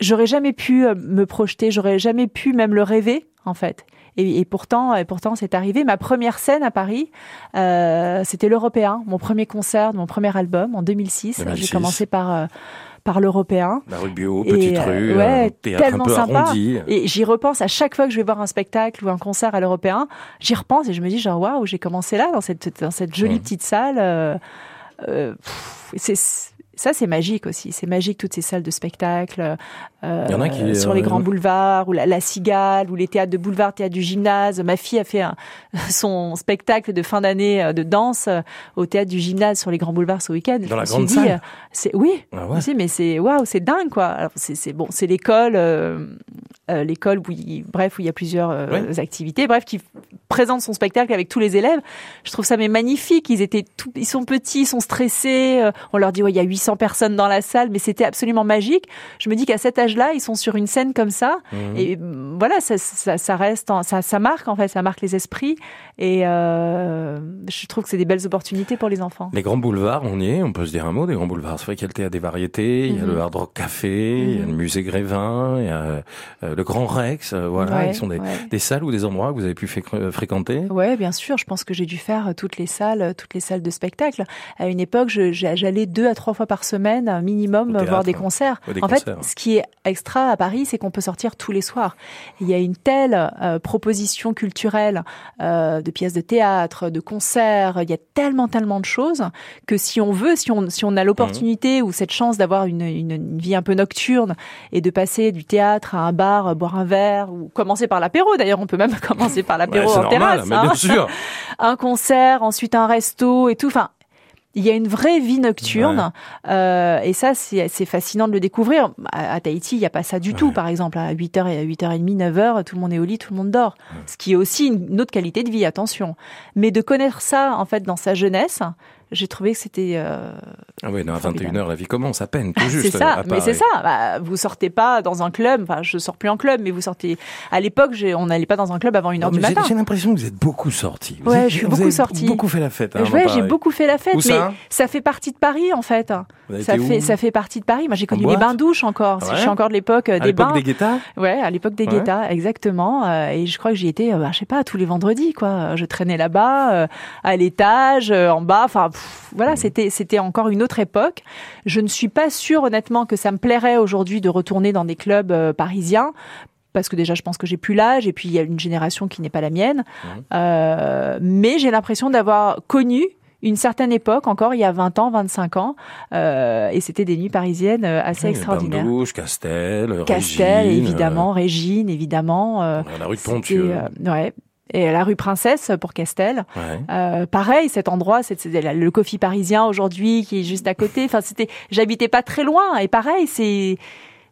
j'aurais jamais pu euh, me projeter, j'aurais jamais pu même le rêver, en fait. Et, et pourtant, et pourtant, c'est arrivé. Ma première scène à Paris, euh, c'était l'Européen, mon premier concert de mon premier album en 2006. 2006. J'ai commencé par euh, par l'Européen. La rue Bio, Et, petite euh, rue, ouais, un tellement peu sympa. arrondi. Et j'y repense à chaque fois que je vais voir un spectacle ou un concert à l'Européen. J'y repense et je me dis genre waouh, j'ai commencé là dans cette dans cette jolie Mhm. petite salle. c'est ça, c'est magique aussi. C'est magique toutes ces salles de spectacle euh, qui, sur euh, les grands boulevards ou la, la Cigale ou les théâtres de boulevard, théâtre du gymnase. Ma fille a fait un- son spectacle de fin d'année euh, de danse euh, au théâtre du gymnase sur les grands boulevards ce week-end. Je Dans la grande dit, salle euh, c'est oui, Ah ouais. mais c'est waouh, c'est dingue quoi. Alors c'est bon, c'est l'école, euh, euh, l'école où il, bref où il y a plusieurs euh, activités, bref qui présente son spectacle avec tous les élèves. Je trouve ça mais magnifique. Ils étaient tout, ils sont petits, ils sont stressés. euh, on leur dit ouais il y a 800 personnes dans la salle, mais c'était absolument magique. Je me dis qu'à cet âge-là, ils sont sur une scène comme ça Mhm. et mm, voilà ça, ça, ça reste, en- ça, ça marque en fait, ça marque les esprits et je trouve que c'est des belles opportunités pour les enfants. Les grands boulevards, on y est, on peut se dire un mot des grands boulevards. C'est vrai qu'il y a le théâtre des variétés, il y a Mhm. le Hard Rock Café, il y a Mhm. le musée Grévin, il y a le Grand Rex, euh, voilà, Ouais, qui sont des, ouais. des salles ou des endroits que vous avez pu euh, fréquenter. Ouais, bien sûr. Je pense que j'ai dû faire euh, toutes les salles, toutes les salles de spectacle. À une époque, j'allais deux à trois fois par semaine, un minimum, voir des concerts. Ouais, des en concerts. fait, ce qui est extra à Paris, c'est qu'on peut sortir tous les soirs. Il y a une telle euh, proposition culturelle euh, de pièces de théâtre, de concerts. Il y a tellement, tellement de choses que si on veut, si on, si on a l'opportunité ou cette chance d'avoir une, une, une vie un peu nocturne et de passer du théâtre à un bar, euh, boire un verre ou commencer par l'apéro. D'ailleurs, on peut même commencer par Ouais, l'apéro c'est en normal, terrasse. mais hein sûr. un concert, ensuite un resto et tout. Enfin, il y a une vraie vie nocturne euh, et ça c'est fascinant de le découvrir. À, à Tahiti, il n'y a pas ça du tout. Ouais. Par exemple, à 8h et à 8h30, 9h, tout le monde est au lit, tout le monde dort. Ce qui est aussi une autre qualité de vie, attention. Mais de connaître ça en fait dans sa jeunesse, j'ai trouvé que c'était. Euh, ah oui, à 21h, la vie commence à peine, tout juste. c'est ça, mais c'est ça. Bah, vous sortez pas dans un club, enfin, je sors plus en club, mais vous sortez. À l'époque, on n'allait pas dans un club avant 1h du matin. J'ai l'impression que vous êtes beaucoup sorti. Ouais, je suis beaucoup sorti. beaucoup fait la fête. Hein, ouais, j'ai beaucoup fait la fête, mais ça? fait partie de Paris, en fait. Ça fait, ça fait partie de Paris. Moi, j'ai connu les bains-douches encore. Je suis encore de l'époque euh, des bains. À l'époque des guettas? Ouais, à l'époque des guettas, exactement. Euh, et je crois que j'y étais, bah, je sais pas, tous les vendredis, quoi. Je traînais là-bas, à l'étage, en bas. Enfin, voilà, mmh. c'était c'était encore une autre époque. Je ne suis pas sûre honnêtement que ça me plairait aujourd'hui de retourner dans des clubs euh, parisiens parce que déjà je pense que j'ai plus l'âge et puis il y a une génération qui n'est pas la mienne. Mmh. Euh, mais j'ai l'impression d'avoir connu une certaine époque, encore il y a 20 ans, 25 ans, euh, et c'était des nuits parisiennes assez extraordinaires. Bouche, Castel, Castel, évidemment, Régine, évidemment. la rue de Ponthieu. ouais, et la rue Princesse pour Castel. Euh, pareil, cet endroit, c'est le coffee parisien aujourd'hui qui est juste à côté. Enfin, c'était, j'habitais pas très loin. Et pareil, c'est,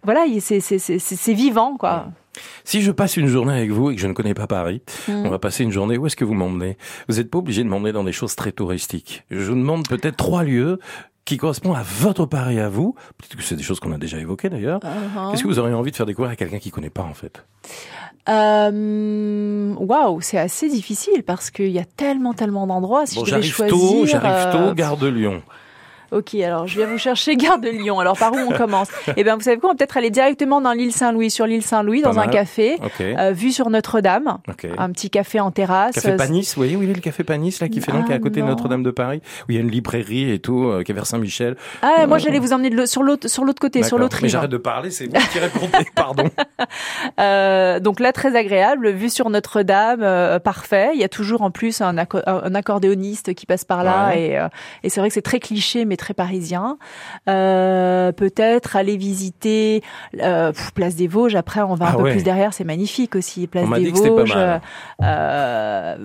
voilà, c'est vivant, quoi. Si je passe une journée avec vous et que je ne connais pas Paris, hmm. on va passer une journée, où est-ce que vous m'emmenez? Vous n'êtes pas obligé de m'emmener dans des choses très touristiques. Je vous demande peut-être trois lieux qui correspondent à votre Paris à vous. Peut-être que c'est des choses qu'on a déjà évoquées d'ailleurs. Uh-huh. Qu'est-ce que vous auriez envie de faire découvrir à quelqu'un qui connaît pas en fait? Euh, waouh, c'est assez difficile parce qu'il y a tellement, tellement d'endroits. Si bon, choisir, tôt, j'arrive tôt, euh, Gare de Lyon. Ok, alors je viens vous chercher Gare de Lyon. Alors par où on commence? Eh bien, vous savez quoi? On va peut-être aller directement dans l'île Saint-Louis, sur l'île Saint-Louis, dans un café, euh, vue sur Notre-Dame, un petit café en terrasse. Café Panis, vous voyez où il est le café Panis là qui fait donc à côté de Notre-Dame de Paris, où il y a une librairie et tout, euh, qui est vers Saint-Michel. Ah, moi j'allais vous emmener de sur l'autre sur l'autre côté, sur l'autre rive. Mais j'arrête de parler, c'est vous qui répondez, pardon. euh, donc là très agréable, vue sur Notre-Dame, euh, parfait. Il y a toujours en plus un, un accordéoniste qui passe par là et, et c'est vrai que c'est très cliché mais très parisien. Euh, peut-être aller visiter euh, Place des Vosges. Après, on va un ah peu plus derrière, c'est magnifique aussi. Place des Vosges. Euh,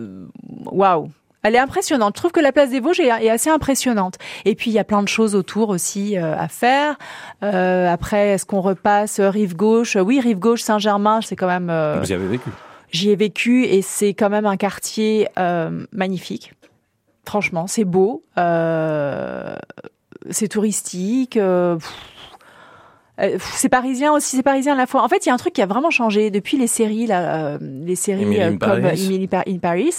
waouh. Elle est impressionnante. Je trouve que la place des Vosges est, assez impressionnante. Et puis il y a plein de choses autour aussi à faire. après, est-ce qu'on repasse rive gauche? Oui, rive gauche Saint-Germain, c'est quand même. Vous y avez vécu. J'y ai vécu et c'est quand même un quartier magnifique. Franchement, c'est beau. Euh, c'est touristique. Euh, euh, c'est parisien aussi, c'est parisien à la fois. En fait, il y a un truc qui a vraiment changé depuis les séries, là, euh, les séries comme Emily in Paris.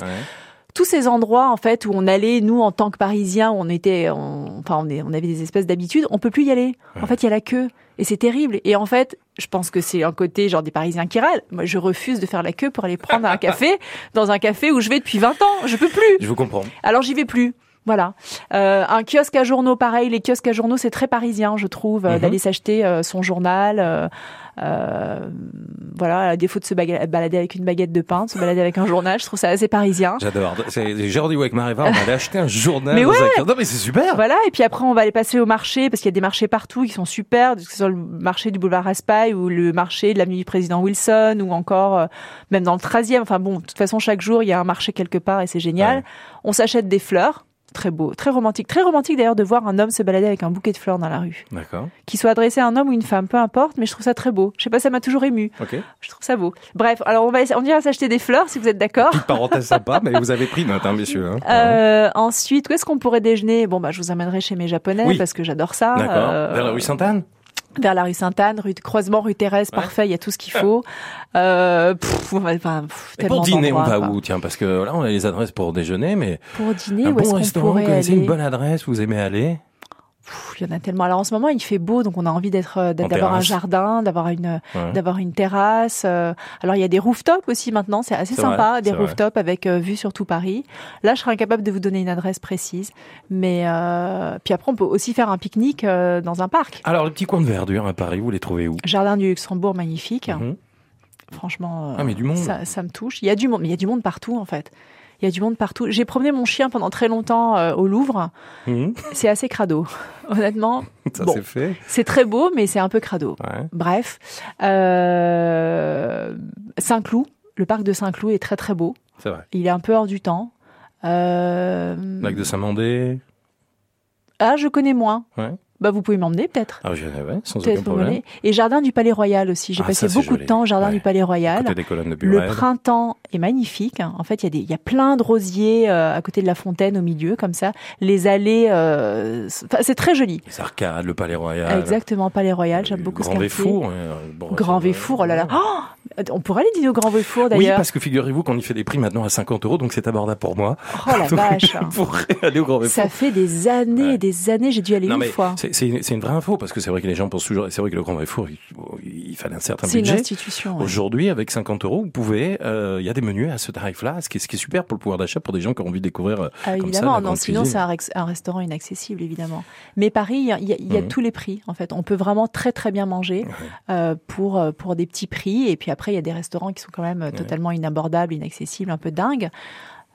Tous ces endroits en fait où on allait, nous en tant que Parisiens, on était, enfin on, on, avait des espèces d'habitudes, on peut plus y aller. En fait, il y a la queue et c'est terrible. Et en fait, je pense que c'est un côté genre des Parisiens qui râlent. Moi, je refuse de faire la queue pour aller prendre un café dans un café où je vais depuis 20 ans. Je peux plus. Je vous comprends. Alors j'y vais plus. Voilà. Euh, un kiosque à journaux, pareil. Les kiosques à journaux, c'est très parisien, je trouve, euh, mhm. d'aller s'acheter euh, son journal. voilà, à défaut de se balader avec une baguette de pain, de se balader avec un journal, je trouve ça assez parisien. J'adore. J'ai rendez-vous avec Mariva, on va aller acheter un journal. mais ouais. Non, mais c'est super. Voilà, et puis après, on va aller passer au marché, parce qu'il y a des marchés partout qui sont super, que ce soit le marché du boulevard Raspail ou le marché de l'avenue du président Wilson ou encore même dans le 13e. Enfin bon, de toute façon, chaque jour, il y a un marché quelque part et c'est génial. On s'achète des fleurs Très beau, très romantique. Très romantique d'ailleurs de voir un homme se balader avec un bouquet de fleurs dans la rue. D'accord. Qui soit adressé à un homme ou une femme, peu importe, mais je trouve ça très beau. Je sais pas, ça m'a toujours ému. Ok. Je trouve ça beau. Bref, alors on va on ira s'acheter des fleurs si vous êtes d'accord. Petite parenthèse sympa, mais vous avez pris note, hein, messieurs. Hein. Euh, ensuite, où est-ce qu'on pourrait déjeuner? Bon, bah, je vous amènerai chez mes japonais parce que j'adore ça. D'accord. Euh, Vers la rue Sainte-Anne? Vers la rue Sainte-Anne, rue de croisement, rue Thérèse, parfait, il y a tout ce qu'il faut. Euh, pff, enfin, pour dîner, on va où Tiens, parce que là, on a les adresses pour déjeuner, mais pour dîner, un où bon restaurant, vous connaissez une bonne adresse, vous aimez aller? Il y en a tellement. Alors en ce moment, il fait beau, donc on a envie d'être, euh, d'avoir un jardin, d'avoir une, d'avoir une terrasse. Euh. Alors il y a des rooftops aussi maintenant, c'est assez sympa, des rooftops avec euh, vue sur tout Paris. Là, je serais incapable de vous donner une adresse précise, mais puis après, on peut aussi faire un pique-nique dans un parc. Alors le petit coin de verdure à Paris, vous les trouvez où? Jardin du Luxembourg, magnifique. Mhm. Franchement, ah, mais du monde. Ça, ça, me touche. Il y a du monde, mais il y a du monde partout en fait. Il y a du monde partout. J'ai promené mon chien pendant très longtemps euh, au Louvre. Mhm. C'est assez crado, honnêtement. Ça c'est fait. C'est très beau, mais c'est un peu crado. Bref, euh, Saint-Cloud, le parc de Saint-Cloud est très très beau. C'est vrai. Il est un peu hors du temps. Euh... Lac de Saint-Mandé. Ah, je connais moins. Ouais. Bah vous pouvez m'emmener peut-être. Ah, je, ouais, sans Peut-être aucun problème. Et jardin du Palais Royal aussi. J'ai Ah, passé ça, beaucoup de temps au jardin Ouais. du Palais Royal. Côté des colonnes de Le printemps est magnifique. En fait, il y a des, y a plein de rosiers euh, à côté de la fontaine au milieu, comme ça. Les allées, euh, c'est- très joli. Les arcades, le palais royal. Exactement, Palais Royal. J'aime beaucoup Grand ce quartier. Véfour. euh, bon, Grand Véfour, oh là là. Oh on pourrait aller dîner au Grand Oui, d'ailleurs. parce que figurez-vous qu'on y fait des prix maintenant à 50 euros, donc c'est abordable pour moi. Oh la Donc, vache. je pourrais aller au Grand. Ça fait des années Ouais. des années, j'ai dû aller Non une mais fois. c'est une, une vraie info parce que c'est vrai que les gens pensent toujours. C'est vrai que le Grand Véfour, il, il fallait un certain C'est une budget. institution. ouais. Aujourd'hui, avec 50 euros, vous pouvez. euh, Il y a des menus à ce tarif-là, ce qui est, ce qui est super pour le pouvoir d'achat pour des gens qui ont envie de découvrir. euh, Ah, comme évidemment, ça, la non, sinon c'est un, restaurant inaccessible, évidemment. Mais Paris, il y a, il y a- il y a Mhm. tous les prix, en fait. On peut vraiment très très bien manger euh, pour, pour des petits prix. Et puis après, il y a des restaurants qui sont quand même euh, totalement inabordables, inaccessibles, un peu dingues.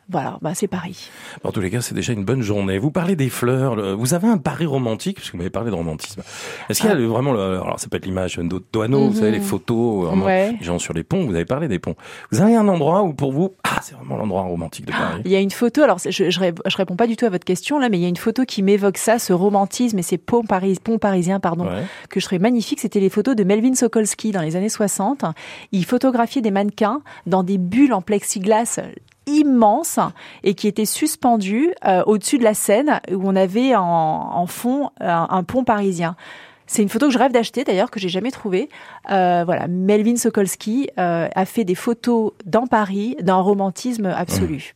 Voilà, bah, c'est Paris. En tous les cas, c'est déjà une bonne journée. Vous parlez des fleurs. le- Vous avez un pari romantique, parce que vous m'avez parlé de romantisme. Est-ce qu'il y a Ah. vraiment, le, alors ça peut être l'image Doano, vous Mhm. savez, les photos, vraiment, Ouais. les gens sur les ponts. Vous avez parlé des ponts. Vous avez un endroit où pour vous, ah, c'est vraiment l'endroit romantique de Paris. Il y a une photo, alors je, je, je réponds pas du tout à votre question là, mais il y a une photo qui m'évoque ça, ce romantisme et ces ponts, paris, ponts parisiens, pardon, Ouais. que je trouvais magnifique. C'était les photos de Melvin Sokolsky dans les années 60. Il photographiait des mannequins dans des bulles en plexiglas immenses et qui étaient suspendus euh, au-dessus de la Seine où on avait en, en fond un, un pont parisien. C'est une photo que je rêve d'acheter d'ailleurs que j'ai jamais trouvée. Euh, voilà, Melvin Sokolsky euh, a fait des photos dans Paris d'un romantisme absolu.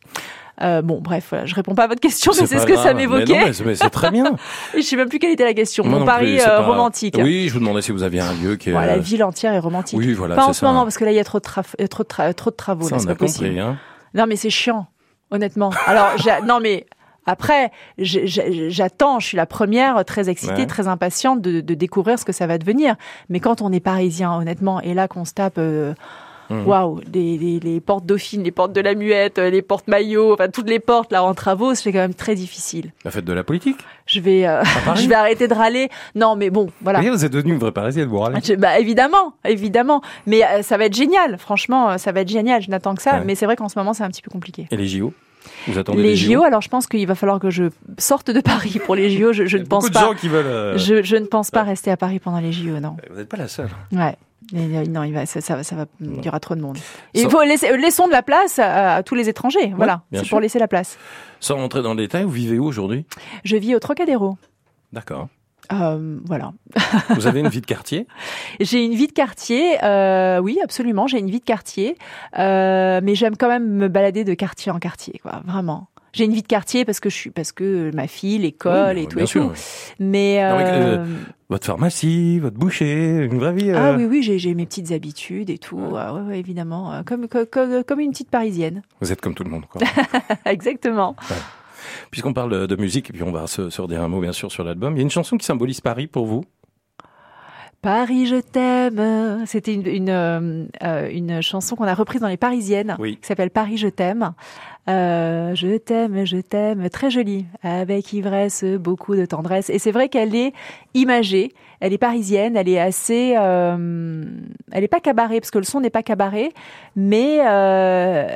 Euh, bon, bref, voilà, je réponds pas à votre question, mais c'est ce que ça m'évoquait. mais c'est- mais c'est très bien. Je sais même plus quelle était la question. Mon Paris plus, euh, romantique. Oui, je vous demandais si vous aviez un lieu qui est. Bon, la ville entière est romantique. Oui, voilà, pas en ce ça. moment parce que là il y a trop de, traf- euh, trop de, tra- trop de travaux. Ça, là, on a pas possible. compris. Hein. Non, mais c'est chiant, honnêtement. Alors, non, mais après, j'attends. Je suis la première, très excitée, Ouais. très impatiente de, de découvrir ce que ça va devenir. Mais quand on est parisien, honnêtement, et là qu'on se tape. euh, Mhm. Waouh, les, les, les portes Dauphine, les portes de la Muette, euh, les portes Maillot, enfin toutes les portes là en travaux, c'est quand même très difficile. La fête de la politique. Je vais, euh, je vais arrêter de râler. Non, mais bon, voilà. Vous vous êtes devenue une vraie parisienne, vous râlez. Je- bah, évidemment, évidemment. Mais euh, ça va être génial. Franchement, ça va être génial. Je n'attends que ça. Ouais. Mais c'est vrai qu'en ce moment, c'est un petit peu compliqué. Et les JO Vous attendez Les JO, alors je pense qu'il va falloir que je sorte de Paris pour les JO. Je, je Il y ne a pense pas. de gens qui veulent. euh, Je, je ne pense pas rester à Paris pendant les JO, non. Vous n'êtes pas la seule. Ouais. Mais, euh, non, il va, ça, ça, va- ça va, il y aura trop de monde. Et Sans- il faut laisser, laissons de la place à, à tous les étrangers. voilà, c'est pour laisser la place. Sans rentrer dans le détail, vous vivez où aujourd'hui? Je vis au Trocadéro. D'accord. Euh, voilà. Vous avez une vie de quartier? J'ai une vie de quartier, euh, oui, absolument, j'ai une vie de quartier, euh, mais j'aime quand même me balader de quartier en quartier, quoi, vraiment. J'ai une vie de quartier parce que je suis, parce que ma fille, l'école Oui, et tout bien et sûr, tout. oui. Mais Non, mais, euh, euh, Votre pharmacie, votre boucher, une vraie vie. ah euh, oui, oui, j'ai mes petites habitudes et tout. Ah ouais, ouais, évidemment, euh, comme, comme comme une petite parisienne. Vous êtes comme tout le monde. quoi. Exactement. Puisqu'on parle de, de musique, et puis on va se, se redire un mot bien sûr sur l'album, il y a une chanson qui symbolise Paris pour vous? Paris, je t'aime. C'était une, une, euh, euh, une chanson qu'on a reprise dans Les Parisiennes, Oui. qui s'appelle Paris, je t'aime. Euh, je t'aime, je t'aime, très jolie, avec ivresse, beaucoup de tendresse. Et c'est vrai qu'elle est imagée, elle est parisienne, elle est assez, euh, elle est pas cabaret parce que le son n'est pas cabaret, mais euh,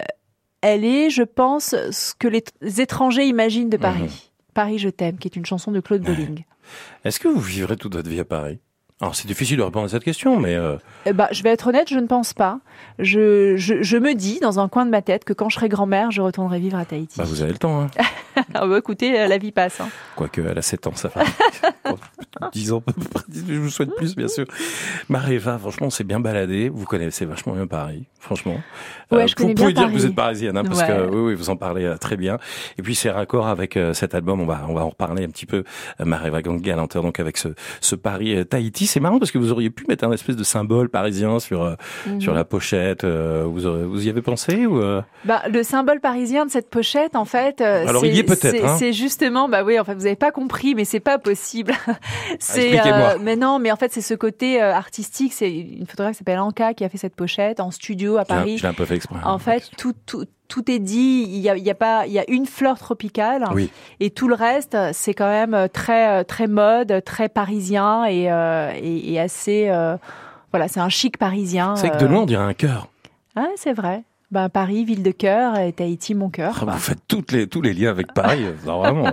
elle est, je pense, ce que les étrangers imaginent de Paris. Mhm. Paris, je t'aime, qui est une chanson de Claude Bolling. Est-ce que vous vivrez toute votre vie à Paris? Alors c'est difficile de répondre à cette question, mais euh, Eh ben, je vais être honnête, je ne pense pas. Je, je, je me dis dans un coin de ma tête que quand je serai grand-mère, je retournerai vivre à Tahiti. bah, vous avez le temps. Hein. Ah bah, écoutez, euh, la vie passe. hein. Quoique, elle a 7 ans, ça va. 10 ans, je vous souhaite plus, bien sûr. Maréva, franchement, on s'est bien baladé. Vous connaissez vachement bien Paris, franchement. Ouais, je vous pouvez bien dire que vous êtes parisienne, hein, parce Ouais. que oui, oui, vous en parlez euh, très bien. Et puis, c'est raccord avec euh, cet album. On va, on va en reparler un petit peu. Euh, Maréva Gang Galanteur, donc avec ce, ce Paris euh, Tahiti. C'est marrant parce que vous auriez pu mettre un espèce de symbole parisien sur, euh, Mhm. sur la pochette. euh, vous, aurez- vous y avez pensé ou euh? Bah, le symbole parisien de cette pochette, en fait, Alors, il y est peut-être, c'est hein. c'est justement, bah oui, enfin, vous n'avez pas compris, mais c'est pas possible. c'est, euh, Expliquez-moi. mais non, mais en fait, c'est ce côté artistique. C'est une photographe qui s'appelle Anka qui a fait cette pochette en studio à Paris. Je l'ai un peu fait exprès. hein. En fait, tout, tout, tout est dit. Il y a, il y a pas, il y a une fleur tropicale. Oui. Et tout le reste, c'est quand même très, très mode, très parisien et, euh, et, et assez. euh, voilà, c'est un chic parisien. C'est que de euh. loin, on dirait un cœur. Ah, c'est vrai. Ben, Paris, ville de cœur, et Tahiti, mon cœur. Ah, vous faites toutes les, tous les liens avec Paris, non, vraiment.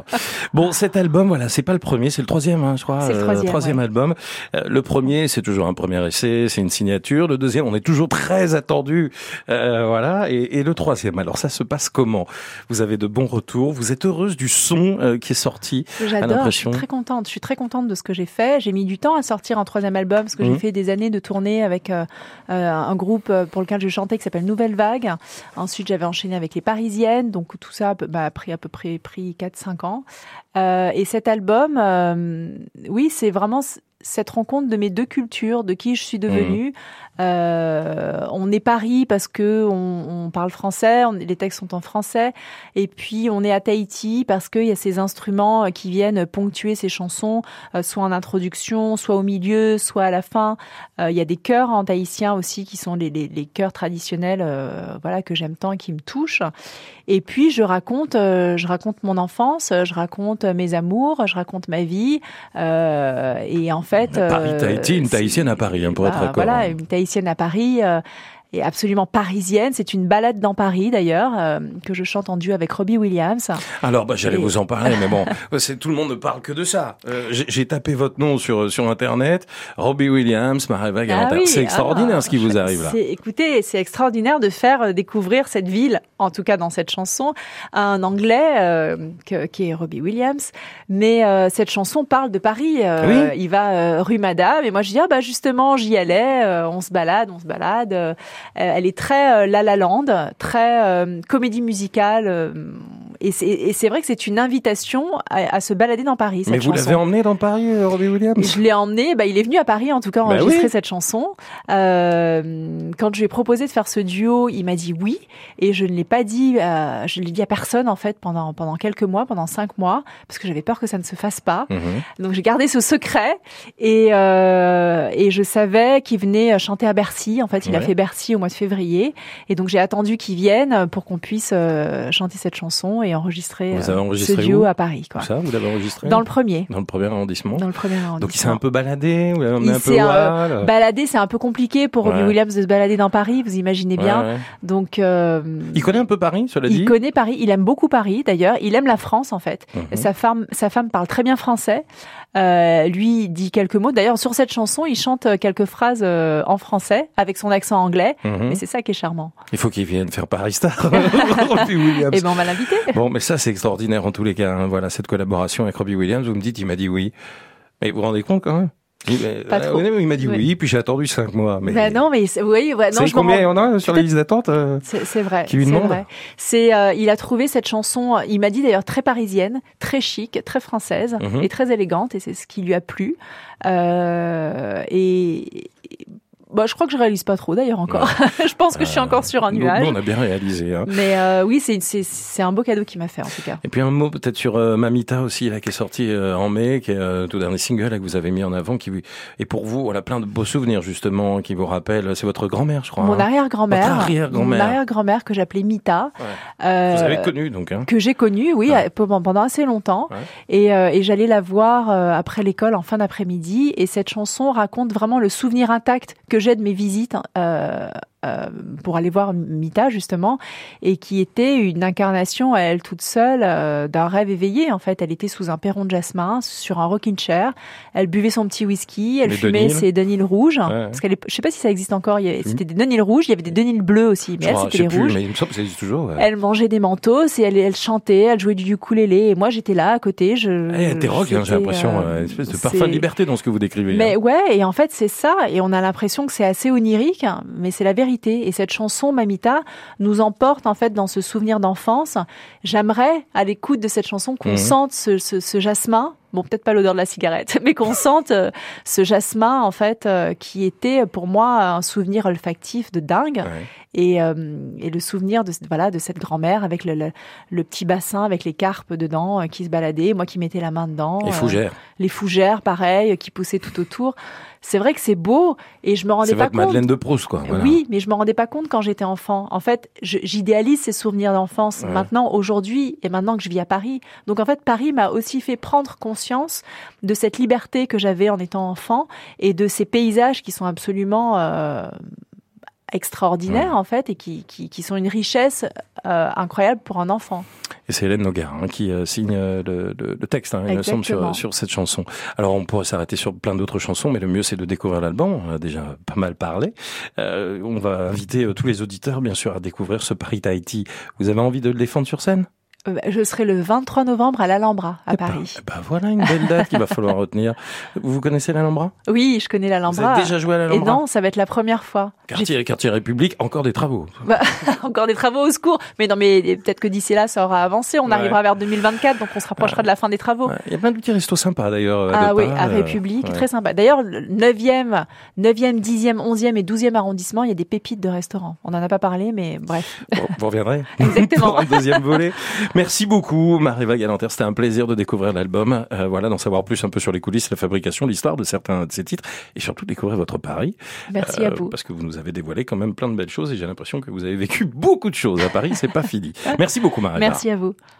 Bon, cet album, voilà, c'est pas le premier, c'est le troisième, hein, je crois. C'est le troisième, troisième ouais. album. Euh, le premier, c'est toujours un premier essai, c'est une signature. Le deuxième, on est toujours très attendu, euh, voilà. Et, et le troisième, alors ça se passe comment? Vous avez de bons retours, vous êtes heureuse du son euh, qui est sorti J'adore, je suis très contente. Je suis très contente de ce que j'ai fait. J'ai mis du temps à sortir un troisième album parce que Mhm. j'ai fait des années de tournée avec euh, euh, un groupe euh, pour lequel je chantais qui s'appelle Nouvelle Vague. Ensuite, j'avais enchaîné avec les Parisiennes, donc tout ça bah, a pris à peu près pris 4-5 ans. Euh, et cet album, euh, oui, c'est vraiment cette rencontre de mes deux cultures, de qui je suis devenue. Euh, on est Paris parce que on, on parle français, on- les textes sont en français, et puis on est à Tahiti parce qu'il y a ces instruments euh, qui viennent ponctuer ces chansons, euh, soit en introduction, soit au milieu, soit à la fin. Euh, il y a des chœurs en tahitien aussi qui sont les, les, les chœurs traditionnels, euh, voilà que j'aime tant et qui me touchent. Et puis je raconte, euh, je raconte mon enfance, je raconte mes amours, je raconte ma vie, euh, et en fait, Paris, euh, Tahiti, une Tahitienne à Paris, hein, pour être bah, d'accord. Voilà, une tahitienne à Paris. Euh, et absolument parisienne. C'est une balade dans Paris d'ailleurs euh, que je chante en duo avec Robbie Williams. Alors, bah, j'allais Et- vous en parler, mais bon, c'est tout le monde ne parle que de ça. Euh, j'ai- tapé votre nom sur sur internet, Robbie Williams, Maréva Galanter. Ah oui, c'est extraordinaire ah, ce qui vous arrive là. Écoutez, c'est extraordinaire de faire euh, découvrir cette ville, en tout cas dans cette chanson, à un Anglais euh, que- qui est Robbie Williams. Mais euh, cette chanson parle de Paris. euh, Oui. Il va euh, rue Madame et moi je dis ah bah justement j'y allais. euh, on se balade, on se balade. Euh, elle est très euh, La La Land, très euh, comédie musicale. Euh, et c'est- et c'est vrai que c'est une invitation à, à se balader dans Paris. Cette Mais vous l'avez emmené dans Paris, euh, Robbie Williams? Je l'ai emmené, bah, il est venu à Paris en tout cas Bah enregistrer oui. cette chanson. Euh, quand je lui ai proposé de faire ce duo, il m'a dit oui et je ne l'ai pas dit, euh, je l'ai dit à personne en fait pendant pendant quelques mois, pendant cinq mois, parce que j'avais peur que ça ne se fasse pas. Mhm. Donc j'ai gardé ce secret et euh, et je savais qu'il venait chanter à Bercy. En fait, il a fait Bercy au mois de février et donc j'ai attendu qu'il vienne pour qu'on puisse euh, chanter cette chanson et enregistrer Vous euh, avez enregistré ce duo à Paris. Quoi. Ça, vous l'avez enregistré Dans le premier. Dans le premier arrondissement. Dans le premier arrondissement. Donc il s'est un peu baladé, Il un peu euh, hall. Balader, c'est un peu compliqué pour Robbie Ouais. Williams de se balader dans Paris, vous imaginez bien. Ouais, ouais. Donc, euh, Il connaît un peu Paris, cela dit il connaît Paris, il aime beaucoup Paris d'ailleurs, il aime la France en fait. Mhm. Sa femme, sa femme parle très bien français. Euh, lui dit quelques mots. D'ailleurs, sur cette chanson, il chante euh, quelques phrases euh, en français avec son accent anglais. Mhm. Mais c'est ça qui est charmant. Il faut qu'il vienne faire Paris Star, Robbie. Et ben, on va l'inviter. Bon, mais ça, c'est extraordinaire en tous les cas. hein. Voilà, cette collaboration avec Robbie Williams, vous me dites, il m'a dit oui. Mais vous vous rendez compte quand même? Il, euh, Il m'a dit Oui. oui, puis j'ai attendu cinq mois. Mais Ben non, mais oui, ouais, Vous non, je combien il y en a sur la liste d'attente euh C'est vrai. Qui lui demande. C'est, euh, il a trouvé cette chanson. Il m'a dit d'ailleurs très parisienne, très chic, très française Mhm. et très élégante, et c'est ce qui lui a plu. Euh, et et- bah, je crois que je réalise pas trop d'ailleurs encore. je pense que je suis encore sur un nuage. Nous, on a bien réalisé. Hein. Mais euh, oui, c'est, c'est, c'est un beau cadeau qu'il m'a fait en tout cas. Et puis un mot peut-être sur euh, Mamita aussi, là, qui est sorti euh, en mai, qui est euh, tout dernier single là, que vous avez mis en avant, qui et pour vous, voilà, plein de beaux souvenirs justement, qui vous rappellent. C'est votre grand-mère, je crois. Mon hein. arrière-grand-mère, Votre arrière-grand-mère. mon arrière-grand-mère que j'appelais Mita, Ouais. euh, Vous avez connu donc. Hein. que j'ai connue, oui, Ouais. pendant, assez longtemps. Et, euh, et j'allais la voir euh, après l'école en fin d'après-midi. Et cette chanson raconte vraiment le souvenir intact que j'ai de mes visites euh, pour aller voir Mita justement, et qui était une incarnation à elle toute seule euh, d'un rêve éveillé. En fait, elle était sous un perron de jasmin, sur un rocking chair. Elle buvait son petit whisky, elle Les fumait Denil. ses Denil rouges. Ouais. Parce qu'elle, est- je sais pas si ça existe encore. avait- C'était des Denil rouges, il y avait des Denil bleus aussi, mais Je elle c'était les plus, rouges. mais il me semble que ça existe toujours. ouais. Elle mangeait des mentos et elle, elle chantait, elle jouait du ukulélé et moi j'étais là à côté. Je, Eh, t'es rock, hein, j'ai l'impression, euh, une espèce de parfum de liberté dans ce que vous décrivez. Mais hein. ouais, et en fait c'est ça, et on a l'impression que c'est assez onirique, mais c'est la vérité. Et cette chanson, Mamita, nous emporte en fait dans ce souvenir d'enfance. J'aimerais, à l'écoute de cette chanson, qu'on Mhm. sente ce, ce, ce jasmin. Bon, peut-être pas l'odeur de la cigarette, mais qu'on sente euh, ce jasmin en fait euh, qui était pour moi un souvenir olfactif de dingue. Ouais. Et, euh, et le souvenir de voilà de cette grand-mère avec le, le, le petit bassin avec les carpes dedans qui se baladaient, moi qui mettais la main dedans. Et euh, Fougère. les fougères, pareil, qui poussaient tout autour. C'est vrai que c'est beau et je me rendais C'est pas compte. Madeleine de Proust, quoi. voilà. Oui, mais je me rendais pas compte quand j'étais enfant. En fait, j'idéalise ces souvenirs d'enfance Ouais. maintenant, aujourd'hui, et maintenant que je vis à Paris. Donc en fait, Paris m'a aussi fait prendre conscience de cette liberté que j'avais en étant enfant et de ces paysages qui sont absolument euh, extraordinaires en fait et qui, qui, qui sont une richesse euh, incroyable pour un enfant. Et c'est Hélène Nogar hein, qui euh, signe euh, le, le, le, texte, hein, il me semble, sur, sur, cette chanson. Alors on pourrait s'arrêter sur plein d'autres chansons, mais le mieux c'est de découvrir l'album. On a déjà pas mal parlé. Euh, on va inviter tous les auditeurs, bien sûr, à découvrir ce Paris Tahiti. Vous avez envie de le défendre sur scène? euh, je serai le 23 novembre à l'Alhambra, à eh Paris. Ben, ben voilà une belle date qu'il va falloir retenir. Vous connaissez l'Alhambra? Oui, je connais l'Alhambra. Vous avez déjà joué à l'Alhambra? Et non, ça va être la première fois. Quartier, quartier République, encore des travaux. Bah, encore des travaux au secours. Mais non, mais peut-être que d'ici là, ça aura avancé. On ouais. arrivera vers 2024, donc on se rapprochera ouais. de la fin des travaux. Ouais. Il y a plein de petits restos sympas d'ailleurs. Ah oui, à République, très sympa. D'ailleurs, 9e, 9e, 10e, 11e et 12e arrondissement, il y a des pépites de restaurants. On n'en a pas parlé, mais bref. Bon, vous reviendrez. Exactement. Pour un deuxième volet. Merci beaucoup. Marie Galanter, c'était un plaisir de découvrir l'album, euh, voilà, d'en savoir plus un peu sur les coulisses, la fabrication, l'histoire de certains de ces titres, et surtout découvrir votre Paris. Merci euh, à vous. Parce que vous nous avez dévoilé quand même plein de belles choses, et j'ai l'impression que vous avez vécu beaucoup de choses à Paris, c'est pas fini. Merci beaucoup Marie. Merci à vous.